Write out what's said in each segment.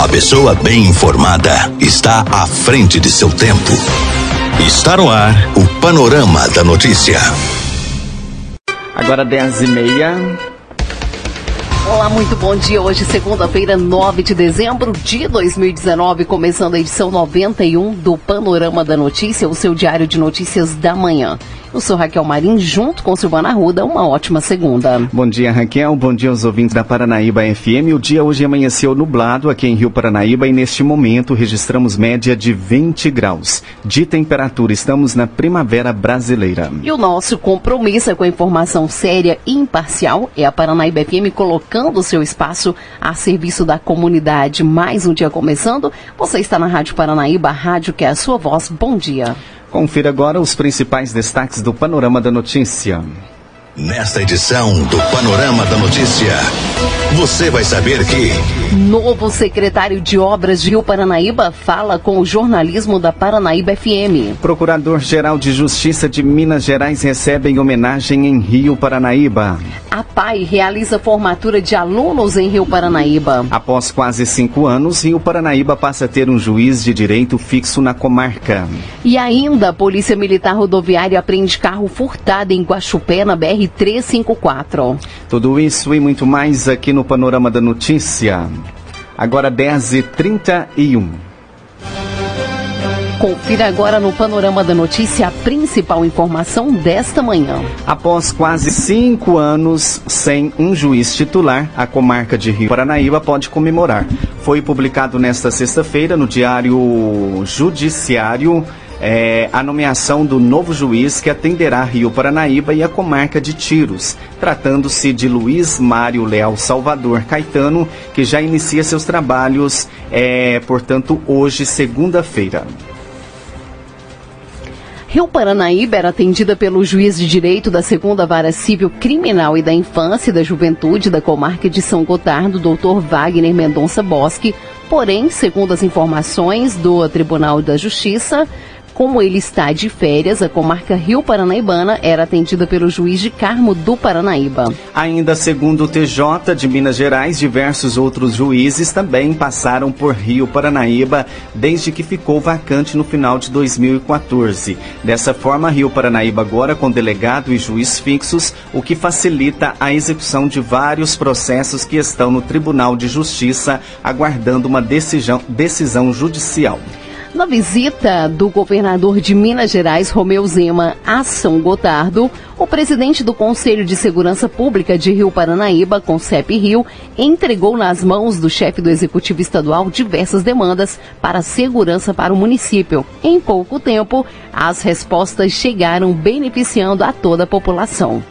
A pessoa bem informada está à frente de seu tempo. Está no ar o Panorama da Notícia. Agora 10 e meia. Olá, muito bom dia. Hoje, segunda-feira, 9 de dezembro de 2019, começando a edição 91 do Panorama da Notícia, o seu diário de notícias da manhã. Eu sou Raquel Marim, junto com Silvana Ruda. Uma ótima segunda. Bom dia, Raquel. Bom dia aos ouvintes da Paranaíba FM. O dia hoje amanheceu nublado aqui em Rio Paranaíba e neste momento registramos média de 20 graus de temperatura. Estamos na primavera brasileira. E o nosso compromisso é com a informação séria e imparcial. É a Paranaíba FM colocando o seu espaço a serviço da comunidade. Mais um dia começando. Você está na Rádio Paranaíba, rádio que é a sua voz. Bom dia. Confira agora os principais destaques do Panorama da Notícia. Nesta edição do Panorama da Notícia, você vai saber que. Novo secretário de Obras de Rio Paranaíba fala com o jornalismo da Paranaíba FM. Procurador-Geral de Justiça de Minas Gerais recebe em homenagem em Rio Paranaíba. A PAI realiza formatura de alunos em Rio Paranaíba. Após quase cinco anos, Rio Paranaíba passa a ter um juiz de direito fixo na comarca. E ainda, a Polícia Militar Rodoviária aprende carro furtado em Guaxupé, na BR-354. Tudo isso e muito mais aqui no Panorama da Notícia. Agora 10h31. Confira agora no Panorama da Notícia a principal informação desta manhã. Após quase cinco anos sem um juiz titular, a comarca de Rio Paranaíba pode comemorar. Foi publicado nesta sexta-feira no Diário Judiciário é, a nomeação do novo juiz que atenderá Rio Paranaíba e a comarca de Tiros, tratando-se de Luiz Mário Leal Salvador Caetano, que já inicia seus trabalhos, é, portanto, hoje, segunda-feira. Rio Paranaíba era atendida pelo juiz de direito da segunda vara civil criminal e da infância e da juventude da comarca de São Gotardo, doutor Wagner Mendonça Bosque. Porém, segundo as informações do Tribunal da Justiça, como ele está de férias, a comarca Rio Paranaibana era atendida pelo juiz de Carmo do Paranaíba. Ainda segundo o TJ de Minas Gerais, diversos outros juízes também passaram por Rio Paranaíba desde que ficou vacante no final de 2014. Dessa forma, Rio Paranaíba agora com delegado e juiz fixos, o que facilita a execução de vários processos que estão no Tribunal de Justiça aguardando uma decisão, decisão judicial. Na visita do governador de Minas Gerais, Romeu Zema, a São Gotardo, o presidente do Conselho de Segurança Pública de Rio Paranaíba, Concep Rio, entregou nas mãos do chefe do Executivo Estadual diversas demandas para segurança para o município. Em pouco tempo, as respostas chegaram beneficiando a toda a população.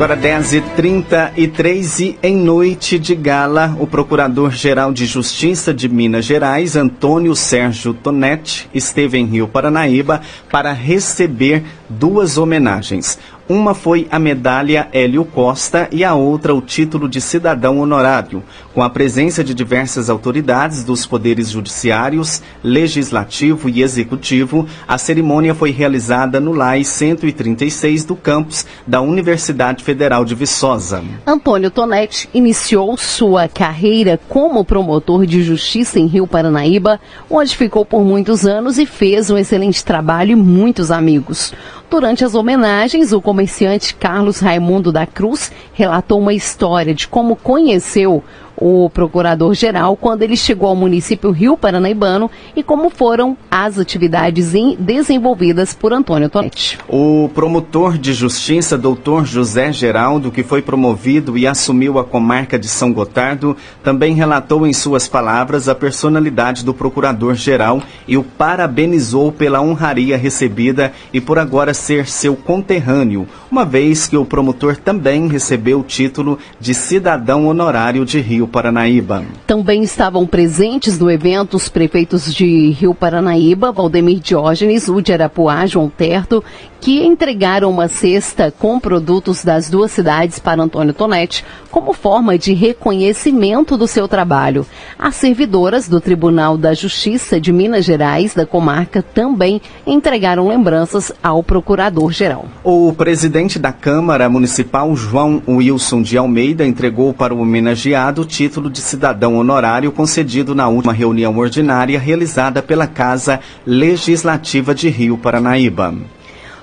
Agora 10h33 e em noite de gala, o Procurador-Geral de Justiça de Minas Gerais, Antônio Sérgio Tonetti, esteve em Rio Paranaíba para receber duas homenagens. Uma foi a medalha Hélio Costa e a outra o título de cidadão honorário, com a presença de diversas autoridades dos poderes judiciários, legislativo e executivo. A cerimônia foi realizada no LAI 136 do campus da Universidade Federal de Viçosa. Antônio Tonetti iniciou sua carreira como promotor de justiça em Rio Paranaíba, onde ficou por muitos anos e fez um excelente trabalho e muitos amigos. Durante as homenagens, o comerciante Carlos Raimundo da Cruz relatou uma história de como conheceu o procurador-geral quando ele chegou ao município Rio Paranaibano e como foram as atividades desenvolvidas por Antônio Tonetti. O promotor de justiça, doutor José Geraldo, que foi promovido e assumiu a comarca de São Gotardo, também relatou em suas palavras a personalidade do procurador-geral e o parabenizou pela honraria recebida e por agora ser seu conterrâneo, uma vez que o promotor também recebeu o título de cidadão honorário de Rio Paranaíba. Também estavam presentes no evento os prefeitos de Rio Paranaíba, Valdemir Diógenes, Ude Arapuá, João Terto, que entregaram uma cesta com produtos das duas cidades para Antônio Tonetti como forma de reconhecimento do seu trabalho. As servidoras do Tribunal da Justiça de Minas Gerais, da comarca, também entregaram lembranças ao procurador-geral. O presidente da Câmara Municipal, João Wilson de Almeida, entregou para o homenageado o título de cidadão honorário concedido na última reunião ordinária realizada pela Casa Legislativa de Rio Paranaíba.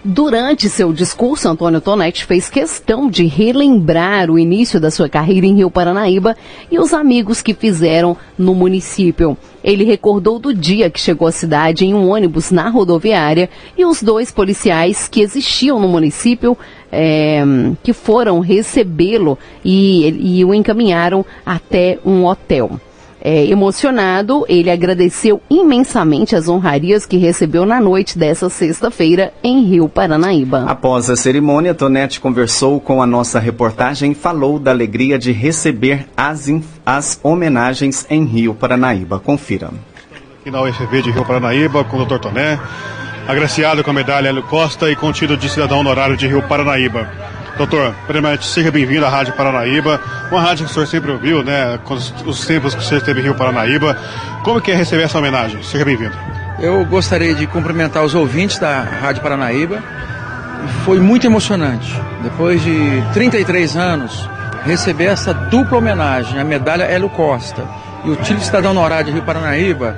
Durante seu discurso, Antônio Tonetti fez questão de relembrar o início da sua carreira em Rio Paranaíba e os amigos que fizeram no município. Ele recordou do dia que chegou à cidade em um ônibus na rodoviária e os dois policiais que existiam no município é, que foram recebê-lo e, e o encaminharam até um hotel. É, emocionado, ele agradeceu imensamente as honrarias que recebeu na noite dessa sexta-feira em Rio Paranaíba. Após a cerimônia, Tonete conversou com a nossa reportagem e falou da alegria de receber as, as homenagens em Rio Paranaíba. Confira. Aqui na UFV de Rio Paranaíba, com o Dr. Toné, agraciado com a medalha Hélio Costa e com o título de cidadão honorário de Rio Paranaíba. Doutor, primeiramente, seja bem-vindo à Rádio Paranaíba, uma rádio que o senhor sempre ouviu, né, os tempos que o senhor esteve em Rio Paranaíba. Como que é receber essa homenagem? Seja bem-vindo. Eu gostaria de cumprimentar os ouvintes da Rádio Paranaíba. Foi muito emocionante. Depois de 33 anos, receber essa dupla homenagem, a medalha Hélio Costa e o título de cidadão honorário de Rio Paranaíba,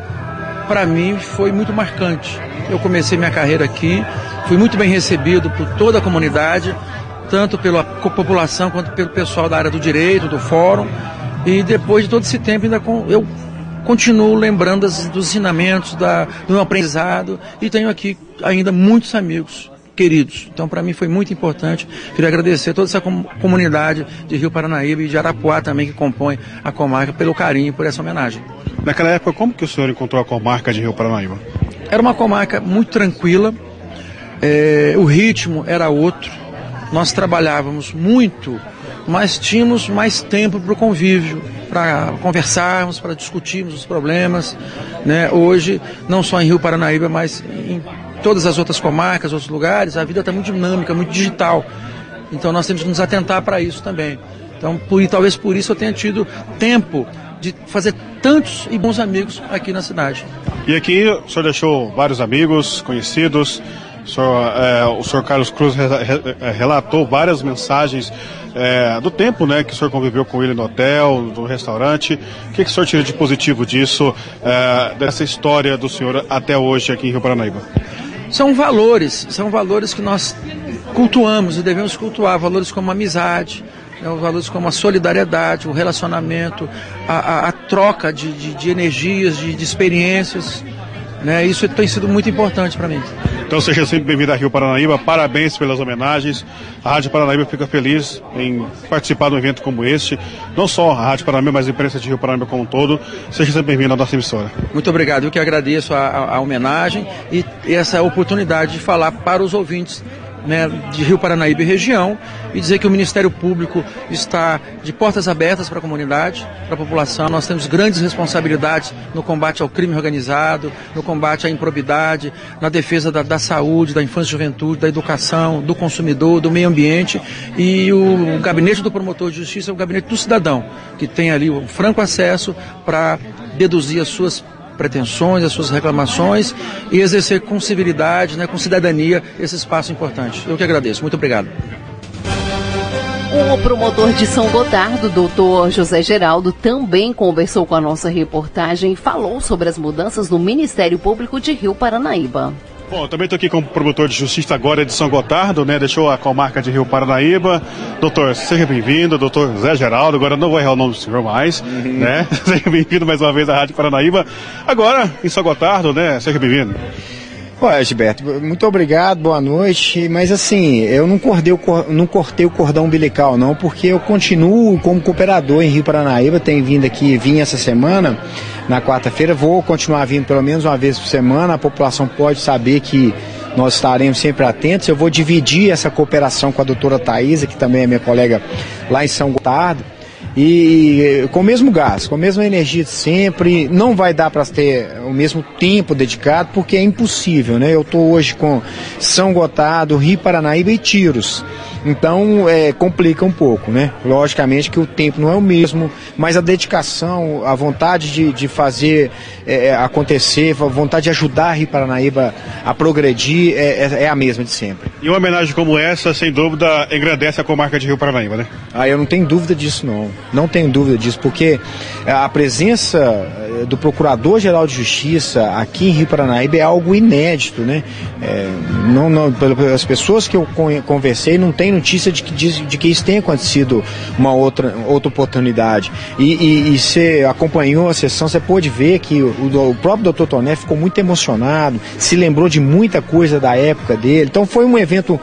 para mim foi muito marcante. Eu comecei minha carreira aqui, fui muito bem recebido por toda a comunidade, tanto pela população quanto pelo pessoal da área do direito, do fórum. E depois de todo esse tempo, ainda com, eu continuo lembrando das, dos ensinamentos, da, do meu aprendizado e tenho aqui ainda muitos amigos queridos. Então, para mim foi muito importante. Queria agradecer toda essa com, comunidade de Rio Paranaíba e de Arapuá também, que compõe a comarca, pelo carinho por essa homenagem. Naquela época, como que o senhor encontrou a comarca de Rio Paranaíba? Era uma comarca muito tranquila, é, o ritmo era outro, nós trabalhávamos muito, mas tínhamos mais tempo para o convívio, para conversarmos, para discutirmos os problemas. Né? Hoje, não só em Rio Paranaíba, mas em todas as outras comarcas, outros lugares, a vida está muito dinâmica, muito digital. Então nós temos que nos atentar para isso também. Então, por, talvez por isso eu tenha tido tempo de fazer tantos e bons amigos aqui na cidade. E aqui o senhor deixou vários amigos, conhecidos, o senhor, é, o senhor Carlos Cruz re, re, relatou várias mensagens é, do tempo né, que o senhor conviveu com ele no hotel, no restaurante. O que, que o senhor tira de positivo disso, é, dessa história do senhor até hoje aqui em Rio Paranaíba? São valores, são valores que nós cultuamos e devemos cultuar, valores como amizade, né, valores como a solidariedade, o relacionamento, a, a, a troca de, de, de, energias, de, de experiências. Né, isso tem sido muito importante para mim. Então seja sempre bem-vindo a Rio Paranaíba, parabéns pelas homenagens. A Rádio Paranaíba fica feliz em participar de um evento como este. Não só a Rádio Paranaíba, mas a imprensa de Rio Paranaíba como um todo. Seja sempre bem-vindo à nossa emissora. Muito obrigado, eu que agradeço a, a, a homenagem e essa oportunidade de falar para os ouvintes né, de Rio Paranaíba e região e dizer que o Ministério Público está de portas abertas para a comunidade, para a população. Nós temos grandes responsabilidades no combate ao crime organizado, no combate à improbidade, na defesa da, da saúde, da infância e juventude, da educação, do consumidor, do meio ambiente. E o, gabinete do promotor de justiça é o gabinete do cidadão, que tem ali o franco acesso para deduzir as suas pretensões, as suas reclamações e exercer com civilidade, né, com cidadania, esse espaço importante. Eu que agradeço. Muito obrigado. O promotor de São Gotardo, doutor José Geraldo, também conversou com a nossa reportagem e falou sobre as mudanças no Ministério Público de Rio Paranaíba. Bom, também estou aqui como promotor de justiça agora de São Gotardo, né? Deixou a comarca de Rio Paranaíba. Doutor, seja bem-vindo, doutor Zé Geraldo. Agora não vou errar o nome do senhor mais, uhum. né? Seja bem-vindo mais uma vez à Rádio Paranaíba. Agora, em São Gotardo, né? Seja bem-vindo. Olha, Gilberto, muito obrigado, boa noite. Mas assim, eu não o, não cortei o cordão umbilical, não, porque eu continuo como cooperador em Rio Paranaíba, tenho vindo aqui, vim essa semana na quarta-feira. Vou continuar vindo pelo menos uma vez por semana. A população pode saber que nós estaremos sempre atentos. Eu vou dividir essa cooperação com a doutora Thaisa, que também é minha colega lá em São Gotardo. E com o mesmo gás, com a mesma energia de sempre, não vai dar para ter o mesmo tempo dedicado, porque é impossível, né? Eu estou hoje com São Gotardo, Rio Paranaíba e Tiros. Então, é, complica um pouco, né? Logicamente que o tempo não é o mesmo, mas a dedicação, a vontade de, de fazer é, é acontecer, a vontade de ajudar a Rio Paranaíba a progredir é, é, é, a mesma de sempre. E uma homenagem como essa, sem dúvida, engrandece a comarca de Rio Paranaíba, né? Ah, eu não tenho dúvida disso, não. Não tenho dúvida disso, porque a presença eh, do Procurador-Geral de Justiça aqui em Rio Paranaíba é algo inédito, né? É, não, não, pelas pessoas que eu conversei, não tem notícia de que, de, de que isso tenha acontecido uma outra, outra oportunidade. E, e, e você acompanhou a sessão, você pôde ver que o, o próprio doutor Toné ficou muito emocionado, se lembrou de muita coisa da época dele. Então foi um evento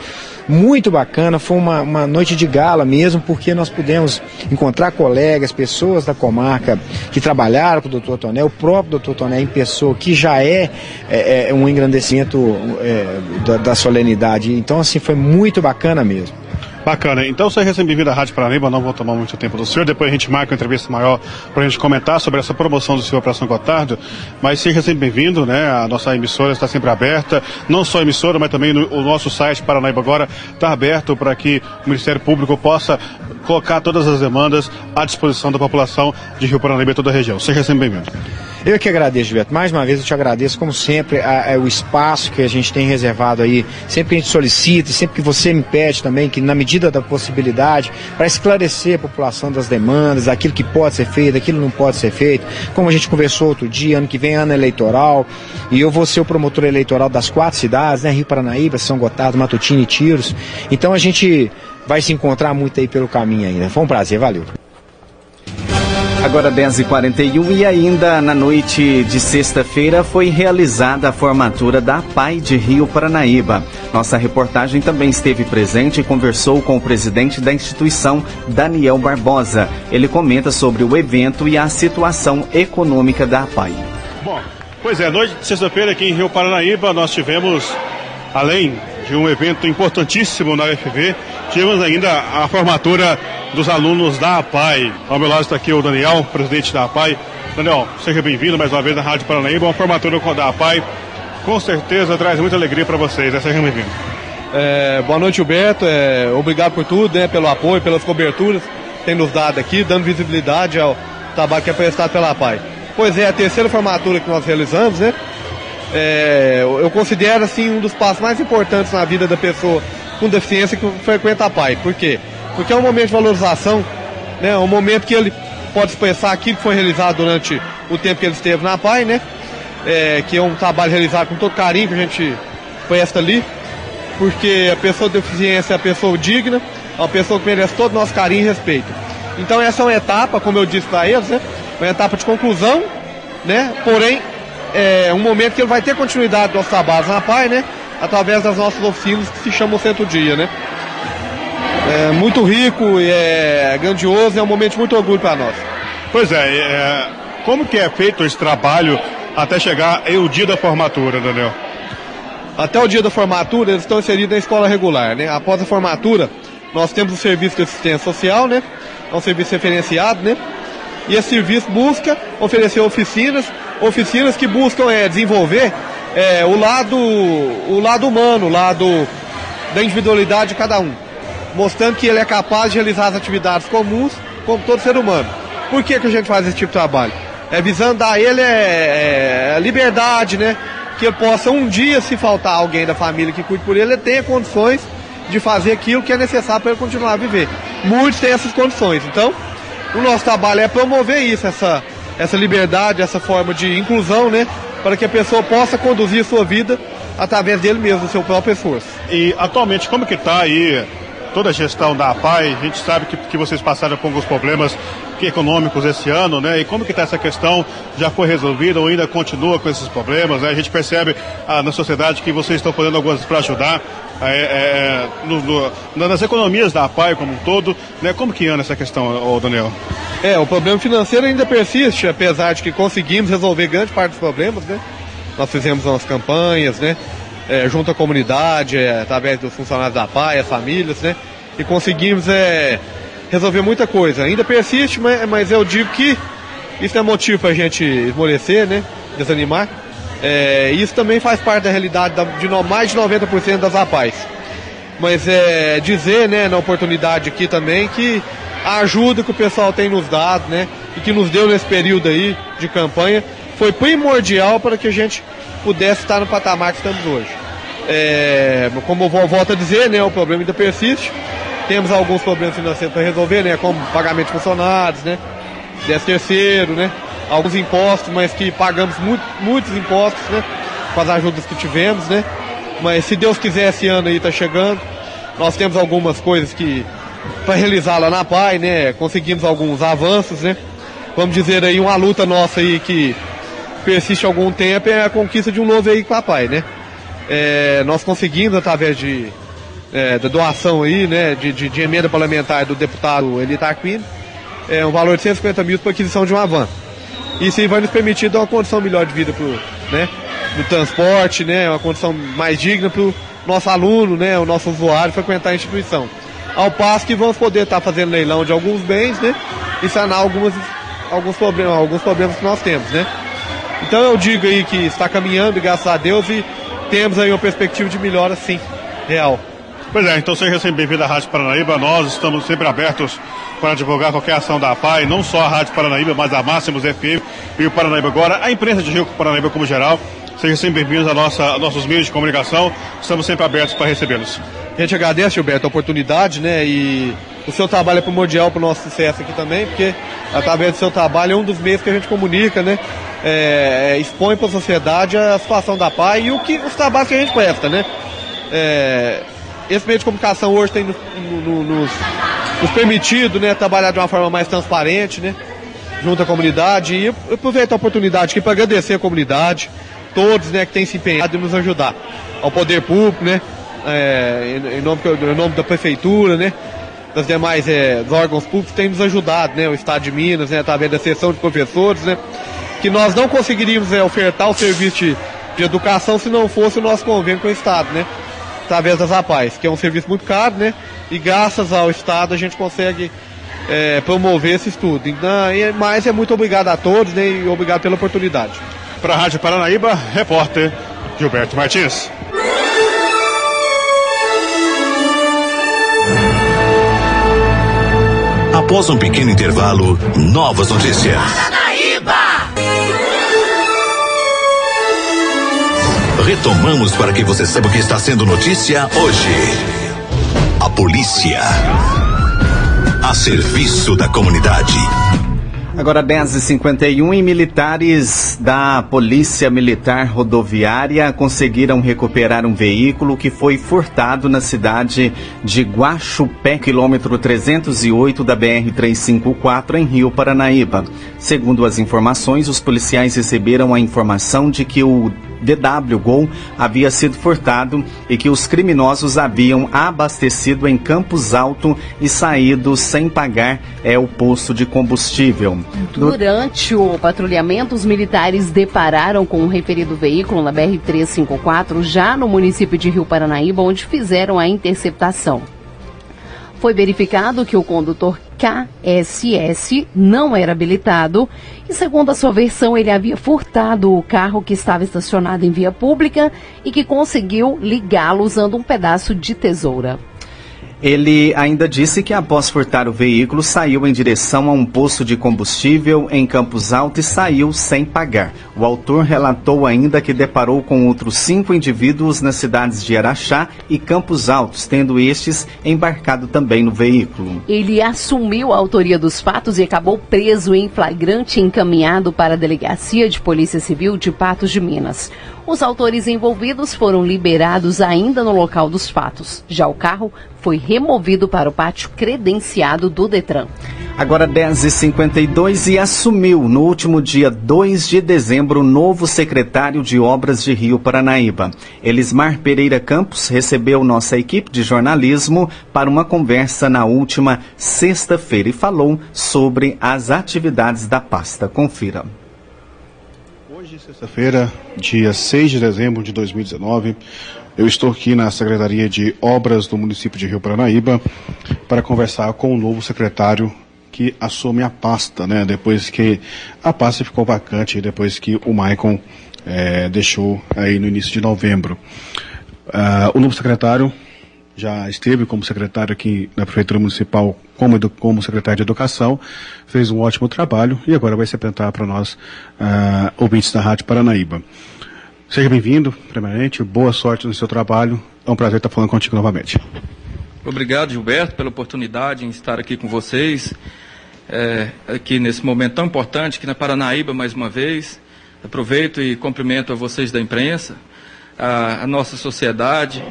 muito bacana, foi uma, uma noite de gala mesmo, porque nós pudemos encontrar colegas, pessoas da comarca que trabalharam com o doutor Toné, o próprio doutor Toné em pessoa, que já é, é, é um engrandecimento é, da, da solenidade. Então, assim, foi muito bacana mesmo. Bacana. Então, seja sempre bem-vindo à Rádio Paranaíba. Não vou tomar muito tempo do senhor. Depois a gente marca uma entrevista maior para a gente comentar sobre essa promoção do senhor Operação Gotardo. Mas seja sempre bem-vindo, né? A nossa emissora está sempre aberta. Não só a emissora, mas também no, o nosso site Paranaíba Agora está aberto para que o Ministério Público possa colocar todas as demandas à disposição da população de Rio Paranaíba e toda a região. Seja sempre bem-vindo. Eu que agradeço, Gilberto. Mais uma vez eu te agradeço, como sempre, a, a, o espaço que a gente tem reservado aí. Sempre que a gente solicita, sempre que você me pede também, que na medida da possibilidade, para esclarecer a população das demandas, aquilo que pode ser feito, aquilo que não pode ser feito. Como a gente conversou outro dia, ano que vem ano eleitoral, e eu vou ser o promotor eleitoral das quatro cidades, né? Rio Paranaíba, São Gotardo, Matutino e Tiros. Então a gente vai se encontrar muito aí pelo caminho ainda. Foi um prazer, valeu. Agora 10h41 e ainda na noite de sexta-feira foi realizada a formatura da PAI de Rio Paranaíba. Nossa reportagem também esteve presente e conversou com o presidente da instituição, Daniel Barbosa. Ele comenta sobre o evento e a situação econômica da PAI. Bom, pois é, noite de sexta-feira aqui em Rio Paranaíba nós tivemos, além de um evento importantíssimo na UFV, tivemos ainda a formatura dos alunos da APAI. Ao meu lado está aqui o Daniel, presidente da APAI. Daniel, seja bem-vindo mais uma vez na Rádio Paranaíba, uma formatura da APAI. Com certeza traz muita alegria para vocês, né? seja bem-vindo. É, boa noite, Gilberto. É, obrigado por tudo, né, pelo apoio, pelas coberturas que tem nos dado aqui, dando visibilidade ao trabalho que é prestado pela APAI. Pois é, a terceira formatura que nós realizamos, né? É, eu considero assim um dos passos mais importantes na vida da pessoa com deficiência que frequenta a PAI. Por quê? Porque é um momento de valorização, né? É um momento que ele pode expressar aquilo que foi realizado durante o tempo que ele esteve na PAI, né? É, que é um trabalho realizado com todo carinho que a gente presta ali, porque a pessoa com deficiência é a pessoa digna, é uma pessoa que merece todo o nosso carinho e respeito. Então essa é uma etapa, como eu disse para eles, né? Uma etapa de conclusão, né? Porém, é um momento que ele vai ter continuidade dos trabalhos na PAI, né? Através das nossas oficinas que se chamam Centro Dia, né? É muito rico e é grandioso, é um momento de muito orgulho para nós. Pois é, é, como que é feito esse trabalho até chegar o dia da formatura, Daniel? Até o dia da formatura eles estão inseridos na escola regular, né? Após a formatura, nós temos o serviço de assistência social, né? É um serviço referenciado, né? E esse serviço busca oferecer oficinas, oficinas que buscam é, desenvolver é, o, lado, o lado humano, o lado da individualidade de cada um, mostrando que ele é capaz de realizar as atividades comuns como todo ser humano. Por que, que a gente faz esse tipo de trabalho? É visando a ele é, é, liberdade, né? Que ele possa um dia, se faltar alguém da família que cuide por ele, ele tenha condições de fazer aquilo que é necessário para ele continuar a viver. Muitos têm essas condições. Então, o nosso trabalho é promover isso, essa, essa liberdade, essa forma de inclusão, né? Para que a pessoa possa conduzir a sua vida através dele mesmo, do seu próprio esforço. E atualmente, como que está aí toda a gestão da APAI? A gente sabe que, que vocês passaram por alguns problemas econômicos esse ano, né? E como que está essa questão? Já foi resolvida ou ainda continua com esses problemas? Né? A gente percebe ah, na sociedade que vocês estão fazendo algumas para ajudar é, é, é, no, no, nas economias da APAI como um todo, né? Como que anda essa questão, Daniel? É, o problema financeiro ainda persiste, apesar de que conseguimos resolver grande parte dos problemas, né? Nós fizemos umas campanhas, né? É, junto à comunidade, é, através dos funcionários da APAI, as famílias, né? E conseguimos é, resolver muita coisa. Ainda persiste, mas, mas eu digo que isso é motivo para a gente esmorecer, né? Desanimar. É, isso também faz parte da realidade de mais de 90% das rapazes. Mas é dizer, né, na oportunidade aqui também, que a ajuda que o pessoal tem nos dado, né, e que nos deu nesse período aí de campanha, foi primordial para que a gente pudesse estar no patamar que estamos hoje. É, como volto a dizer, né, o problema ainda persiste. Temos alguns problemas financeiros para resolver, né, como pagamento de funcionários, né, 10 terceiro, né, alguns impostos, mas que pagamos muito, muitos impostos, né, com as ajudas que tivemos, né. Mas se Deus quiser, esse ano aí está chegando. Nós temos algumas coisas que para realizar lá na PAI, né, conseguimos alguns avanços, né. Vamos dizer aí uma luta nossa aí que persiste algum tempo é a conquista de um novo veículo para PAI, né. É, nós conseguimos através de é, da doação aí, né, de, de, de, emenda parlamentar do deputado Elitar Quinn, é, um valor de 150 mil para aquisição de uma van. Isso aí vai nos permitir dar uma condição melhor de vida pro, né, transporte, né, uma condição mais digna para o nosso aluno, né, o nosso usuário frequentar a instituição. Ao passo que vamos poder estar tá fazendo leilão de alguns bens, né, e sanar algumas, alguns, problemas, alguns problemas que nós temos, né. Então eu digo aí que está caminhando, graças a Deus, e temos aí uma perspectiva de melhora, sim, real. Pois é, então seja sempre bem-vindo à Rádio Paranaíba. Nós estamos sempre abertos para divulgar qualquer ação da APAI, não só a Rádio Paranaíba, mas a Máximos FM e o Paranaíba agora, a imprensa de Rio Paranaíba como geral. Sejam sempre bem-vindos a, nossa, a nossos meios de comunicação. Estamos sempre abertos para recebê-los. A gente agradece, Gilberto, a oportunidade, né? E o seu trabalho é primordial para o nosso sucesso aqui também, porque através do seu trabalho é um dos meios que a gente comunica, né? É, é expõe para a sociedade a situação da PAI e o que, os trabalhos que a gente presta, né? É, esse meio de comunicação hoje tem no, no, nos, nos, permitido né, trabalhar de uma forma mais transparente, né, junto à comunidade. E eu aproveito a oportunidade aqui para agradecer a comunidade, todos né, que têm se empenhado em nos ajudar. Ao poder público, né, é, em, nome, em nome da prefeitura, né, das demais é, órgãos públicos, tem nos ajudado, né, o Estado de Minas, né, através da sessão de professores, né, que nós não conseguiríamos é, ofertar o serviço de, de educação se não fosse o nosso convênio com o Estado, né através das rapazes, que é um serviço muito caro, né? E graças ao Estado a gente consegue é, promover esse estudo. Então, mas é muito obrigado a todos né, e obrigado pela oportunidade. Para a Rádio Paranaíba, repórter Gilberto Martins. Após um pequeno intervalo, novas notícias. Retomamos para que você saiba o que está sendo notícia hoje. A polícia. A serviço da comunidade. Agora 10h51 e militares da Polícia Militar Rodoviária conseguiram recuperar um veículo que foi furtado na cidade de Guaxupé, quilômetro 308 da BR-354, em Rio Paranaíba. Segundo as informações, os policiais receberam a informação de que o DW Gol havia sido furtado e que os criminosos haviam abastecido em Campos Alto e saído sem pagar é o posto de combustível. Durante o patrulhamento, os militares depararam com um referido veículo na BR-354, já no município de Rio Paranaíba, onde fizeram a interceptação. Foi verificado que o condutor KSS não era habilitado e, segundo a sua versão, ele havia furtado o carro que estava estacionado em via pública e que conseguiu ligá-lo usando um pedaço de tesoura. Ele ainda disse que após furtar o veículo, saiu em direção a um posto de combustível em Campos Alto e saiu sem pagar. O autor relatou ainda que deparou com outros cinco indivíduos nas cidades de Araxá e Campos Altos, tendo estes embarcado também no veículo. Ele assumiu a autoria dos fatos e acabou preso em flagrante encaminhado para a Delegacia de Polícia Civil de Patos de Minas. Os autores envolvidos foram liberados ainda no local dos fatos. Já o carro foi removido para o pátio credenciado do Detran. Agora 10h52 e assumiu no último dia 2 de dezembro o novo secretário de Obras de Rio Paranaíba. Elismar Pereira Campos recebeu nossa equipe de jornalismo para uma conversa na última sexta-feira e falou sobre as atividades da pasta. Confira. Sexta-feira, dia 6 de dezembro de 2019, eu estou aqui na Secretaria de Obras do município de Rio Paranaíba para conversar com o novo secretário que assume a pasta, né? Depois que a pasta ficou vacante, depois que o Maicon é, deixou aí no início de novembro. Uh, o novo secretário já esteve como secretário aqui na Prefeitura Municipal, como, como secretário de Educação, fez um ótimo trabalho e agora vai se apresentar para nós, uh, ouvintes da Rádio Paranaíba. Seja bem-vindo, primeiramente, boa sorte no seu trabalho, é um prazer estar falando contigo novamente. Obrigado, Gilberto, pela oportunidade em estar aqui com vocês é, aqui nesse momento tão importante, aqui na Paranaíba, mais uma vez. Aproveito e cumprimento a vocês da imprensa, a, a nossa sociedade,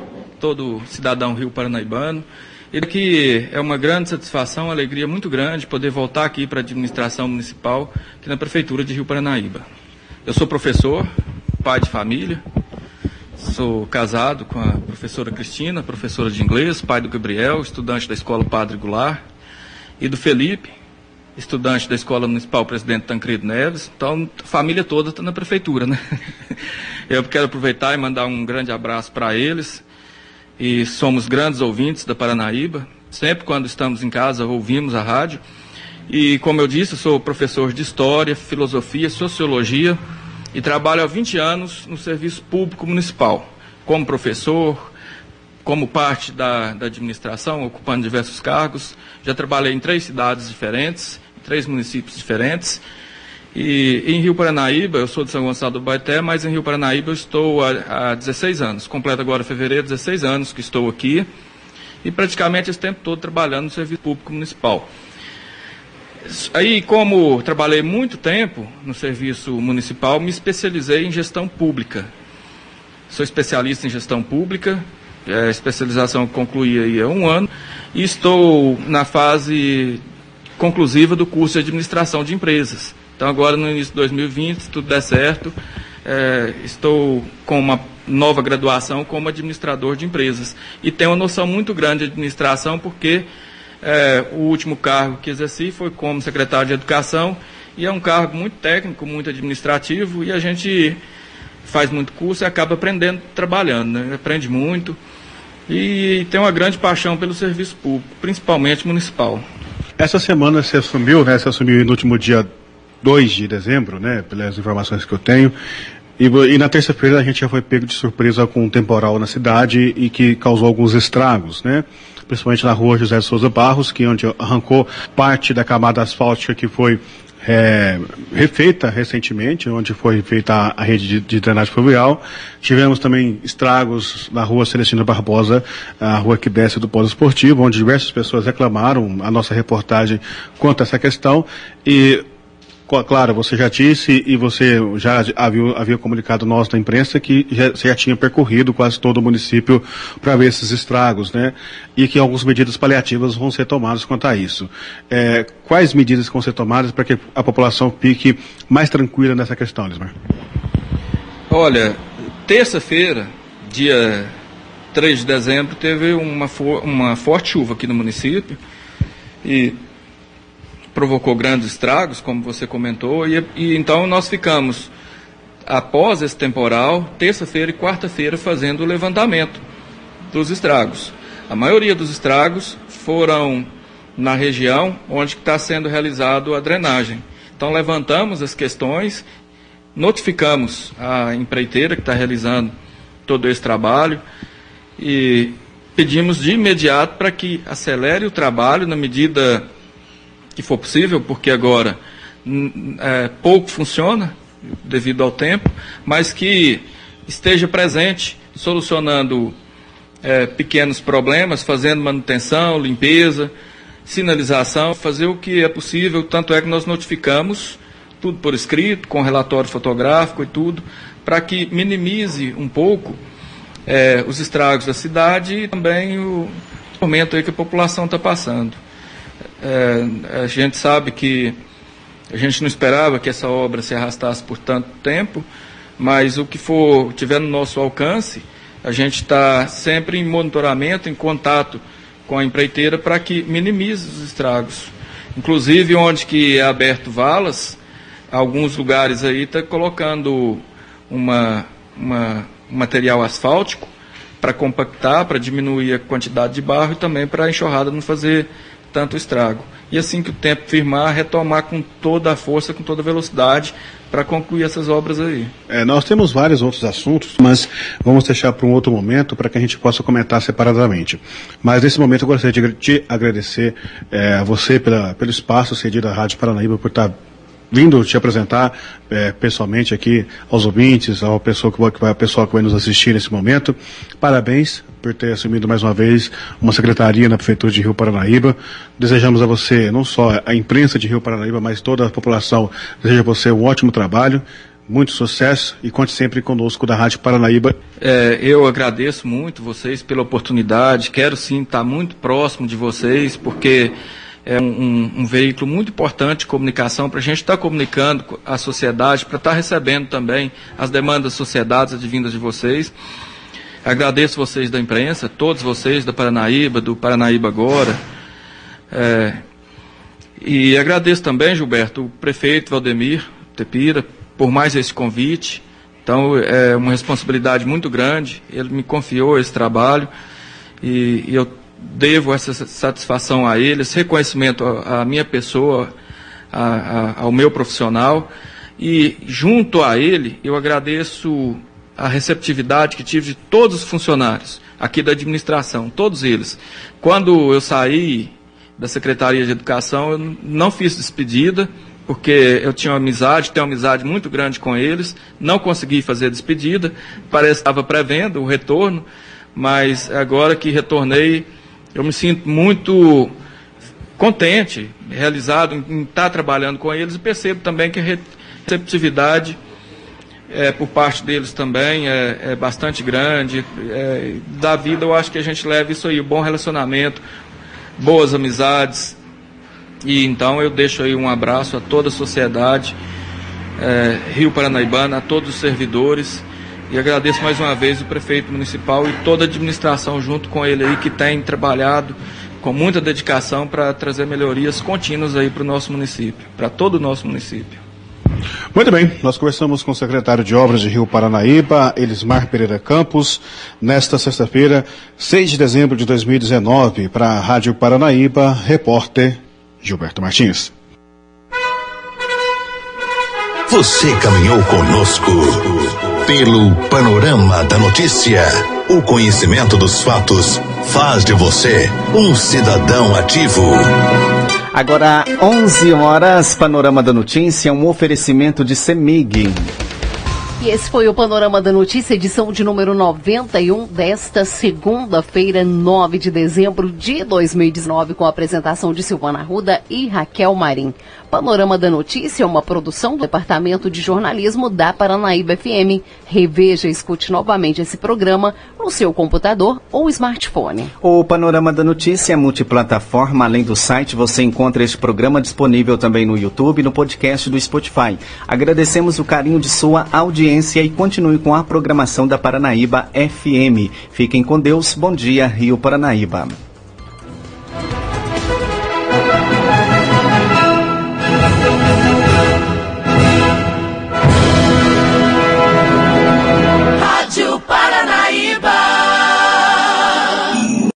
todo cidadão rio paranaibano. E que é uma grande satisfação, uma alegria muito grande poder voltar aqui para a administração municipal, aqui na Prefeitura de Rio Paranaíba. Eu sou professor, pai de família, sou casado com a professora Cristina, professora de inglês, pai do Gabriel, estudante da Escola Padre Goulart, e do Felipe, estudante da Escola Municipal Presidente Tancredo Neves, então a família toda está na prefeitura, né? Eu quero aproveitar e mandar um grande abraço para eles, e somos grandes ouvintes da Paranaíba, sempre quando estamos em casa ouvimos a rádio, e como eu disse, sou professor de História, Filosofia, Sociologia, e trabalho há 20 anos no Serviço Público Municipal, como professor, como parte da, da administração, ocupando diversos cargos. Já trabalhei em três cidades diferentes, três municípios diferentes. E em Rio Paranaíba, eu sou de São Gonçalo do Baeté, mas em Rio Paranaíba eu estou há, há 16 anos. Completo agora fevereiro, 16 anos que estou aqui. E praticamente esse tempo todo trabalhando no serviço público municipal. Aí, como trabalhei muito tempo no serviço municipal, me especializei em gestão pública. Sou especialista em gestão pública, a especialização concluí aí há um ano, e estou na fase conclusiva do curso de administração de empresas. Então, agora no início de 2020, se tudo der certo, é, estou com uma nova graduação como administrador de empresas. E tenho uma noção muito grande de administração, porque é, o último cargo que exerci foi como secretário de Educação, e é um cargo muito técnico, muito administrativo, e a gente faz muito curso e acaba aprendendo trabalhando, né? aprende muito e tem uma grande paixão pelo serviço público, principalmente municipal. Essa semana você assumiu, né? Você assumiu no último dia 2 de dezembro, né? Pelas informações que eu tenho. E, e na terça-feira a gente já foi pego de surpresa com um temporal na cidade e que causou alguns estragos, né? Principalmente na rua José de Souza Barros, que é onde arrancou parte da camada asfáltica que foi é, refeita recentemente, onde foi feita a, a rede de, de, drenagem fluvial. Tivemos também estragos na rua Celestina Barbosa, a rua que desce do polo esportivo, onde diversas pessoas reclamaram a nossa reportagem quanto a essa questão. E Claro, você já disse e você já havia, havia comunicado nós da imprensa que já, já tinha percorrido quase todo o município para ver esses estragos, né? E que algumas medidas paliativas vão ser tomadas quanto a isso. É, quais medidas vão ser tomadas para que a população fique mais tranquila nessa questão, Lismar? Olha, terça-feira, dia 3 de dezembro, teve uma, uma forte chuva aqui no município e provocou grandes estragos, como você comentou, e, e então nós ficamos, após esse temporal, terça-feira e quarta-feira, fazendo o levantamento dos estragos. A maioria dos estragos foram na região onde está sendo realizado a drenagem. Então levantamos as questões, notificamos a empreiteira que está realizando todo esse trabalho e pedimos de imediato para que acelere o trabalho na medida que for possível, porque agora é, pouco funciona devido ao tempo, mas que esteja presente, solucionando é, pequenos problemas, fazendo manutenção, limpeza, sinalização, fazer o que é possível, tanto é que nós notificamos tudo por escrito, com relatório fotográfico e tudo, para que minimize um pouco é, os estragos da cidade e também o momento aí que a população está passando. É, a gente sabe que a gente não esperava que essa obra se arrastasse por tanto tempo, mas o que for tiver no nosso alcance, a gente está sempre em monitoramento, em contato com a empreiteira para que minimize os estragos. Inclusive, onde que é aberto valas, alguns lugares aí está colocando uma, uma, um material asfáltico para compactar, para diminuir a quantidade de barro e também para a enxurrada não fazer tanto estrago. E assim que o tempo firmar, retomar com toda a força, com toda a velocidade, para concluir essas obras aí. É, nós temos vários outros assuntos, mas vamos deixar para um outro momento para que a gente possa comentar separadamente. Mas nesse momento eu gostaria de te agradecer é, a você pela, pelo espaço cedido à Rádio Paranaíba por estar vindo te apresentar é, pessoalmente aqui aos ouvintes, ao pessoal que, vai, que vai, pessoal que vai nos assistir nesse momento. Parabéns por ter assumido mais uma vez uma secretaria na Prefeitura de Rio Paranaíba. Desejamos a você, não só a imprensa de Rio Paranaíba, mas toda a população, deseja a você um ótimo trabalho. Muito sucesso e conte sempre conosco da Rádio Paranaíba. É, eu agradeço muito vocês pela oportunidade. Quero sim estar muito próximo de vocês, porque é um, um, veículo muito importante de comunicação para a gente estar tá comunicando a sociedade, para estar tá recebendo também as demandas da sociedade advindas de vocês. Agradeço vocês da imprensa, todos vocês da Paranaíba, do Paranaíba Agora. É, e agradeço também, Gilberto, o prefeito Valdemir Tepira, por mais esse convite. Então, é uma responsabilidade muito grande. Ele me confiou esse trabalho e, e eu devo essa satisfação a eles, reconhecimento à minha pessoa, ao meu profissional. E junto a ele, eu agradeço a receptividade que tive de todos os funcionários aqui da administração, todos eles. Quando eu saí da Secretaria de Educação, eu não fiz despedida, porque eu tinha uma amizade, tenho uma amizade muito grande com eles, não consegui fazer despedida, parece que estava prevendo o retorno, mas agora que retornei, eu me sinto muito contente, realizado em estar trabalhando com eles e percebo também que a receptividade é, por parte deles também é, é bastante grande. É, da vida eu acho que a gente leva isso aí, bom relacionamento, boas amizades. E então eu deixo aí um abraço a toda a sociedade é, Rio Paranaibana, a todos os servidores e agradeço mais uma vez o prefeito municipal e toda a administração junto com ele aí que tem trabalhado com muita dedicação para trazer melhorias contínuas aí para o nosso município, para todo o nosso município. Muito bem, nós conversamos com o secretário de Obras de Rio Paranaíba, Elismar Pereira Campos, nesta sexta-feira, 6 de dezembro de 2019, para a Rádio Paranaíba, repórter Gilberto Martins. Você caminhou conosco pelo panorama da notícia. O conhecimento dos fatos faz de você um cidadão ativo. Agora, 11 horas, Panorama da Notícia, um oferecimento de CEMIG. E esse foi o Panorama da Notícia, edição de número 91 desta segunda-feira, 9 de dezembro de 2019, com a apresentação de Silvana Ruda e Raquel Marim. Panorama da Notícia é uma produção do Departamento de Jornalismo da Paranaíba FM. Reveja e escute novamente esse programa no seu computador ou smartphone. O Panorama da Notícia é multiplataforma. Além do site, você encontra este programa disponível também no YouTube e no podcast do Spotify. Agradecemos o carinho de sua audiência e continue com a programação da Paranaíba FM. Fiquem com Deus. Bom dia, Rio Paranaíba.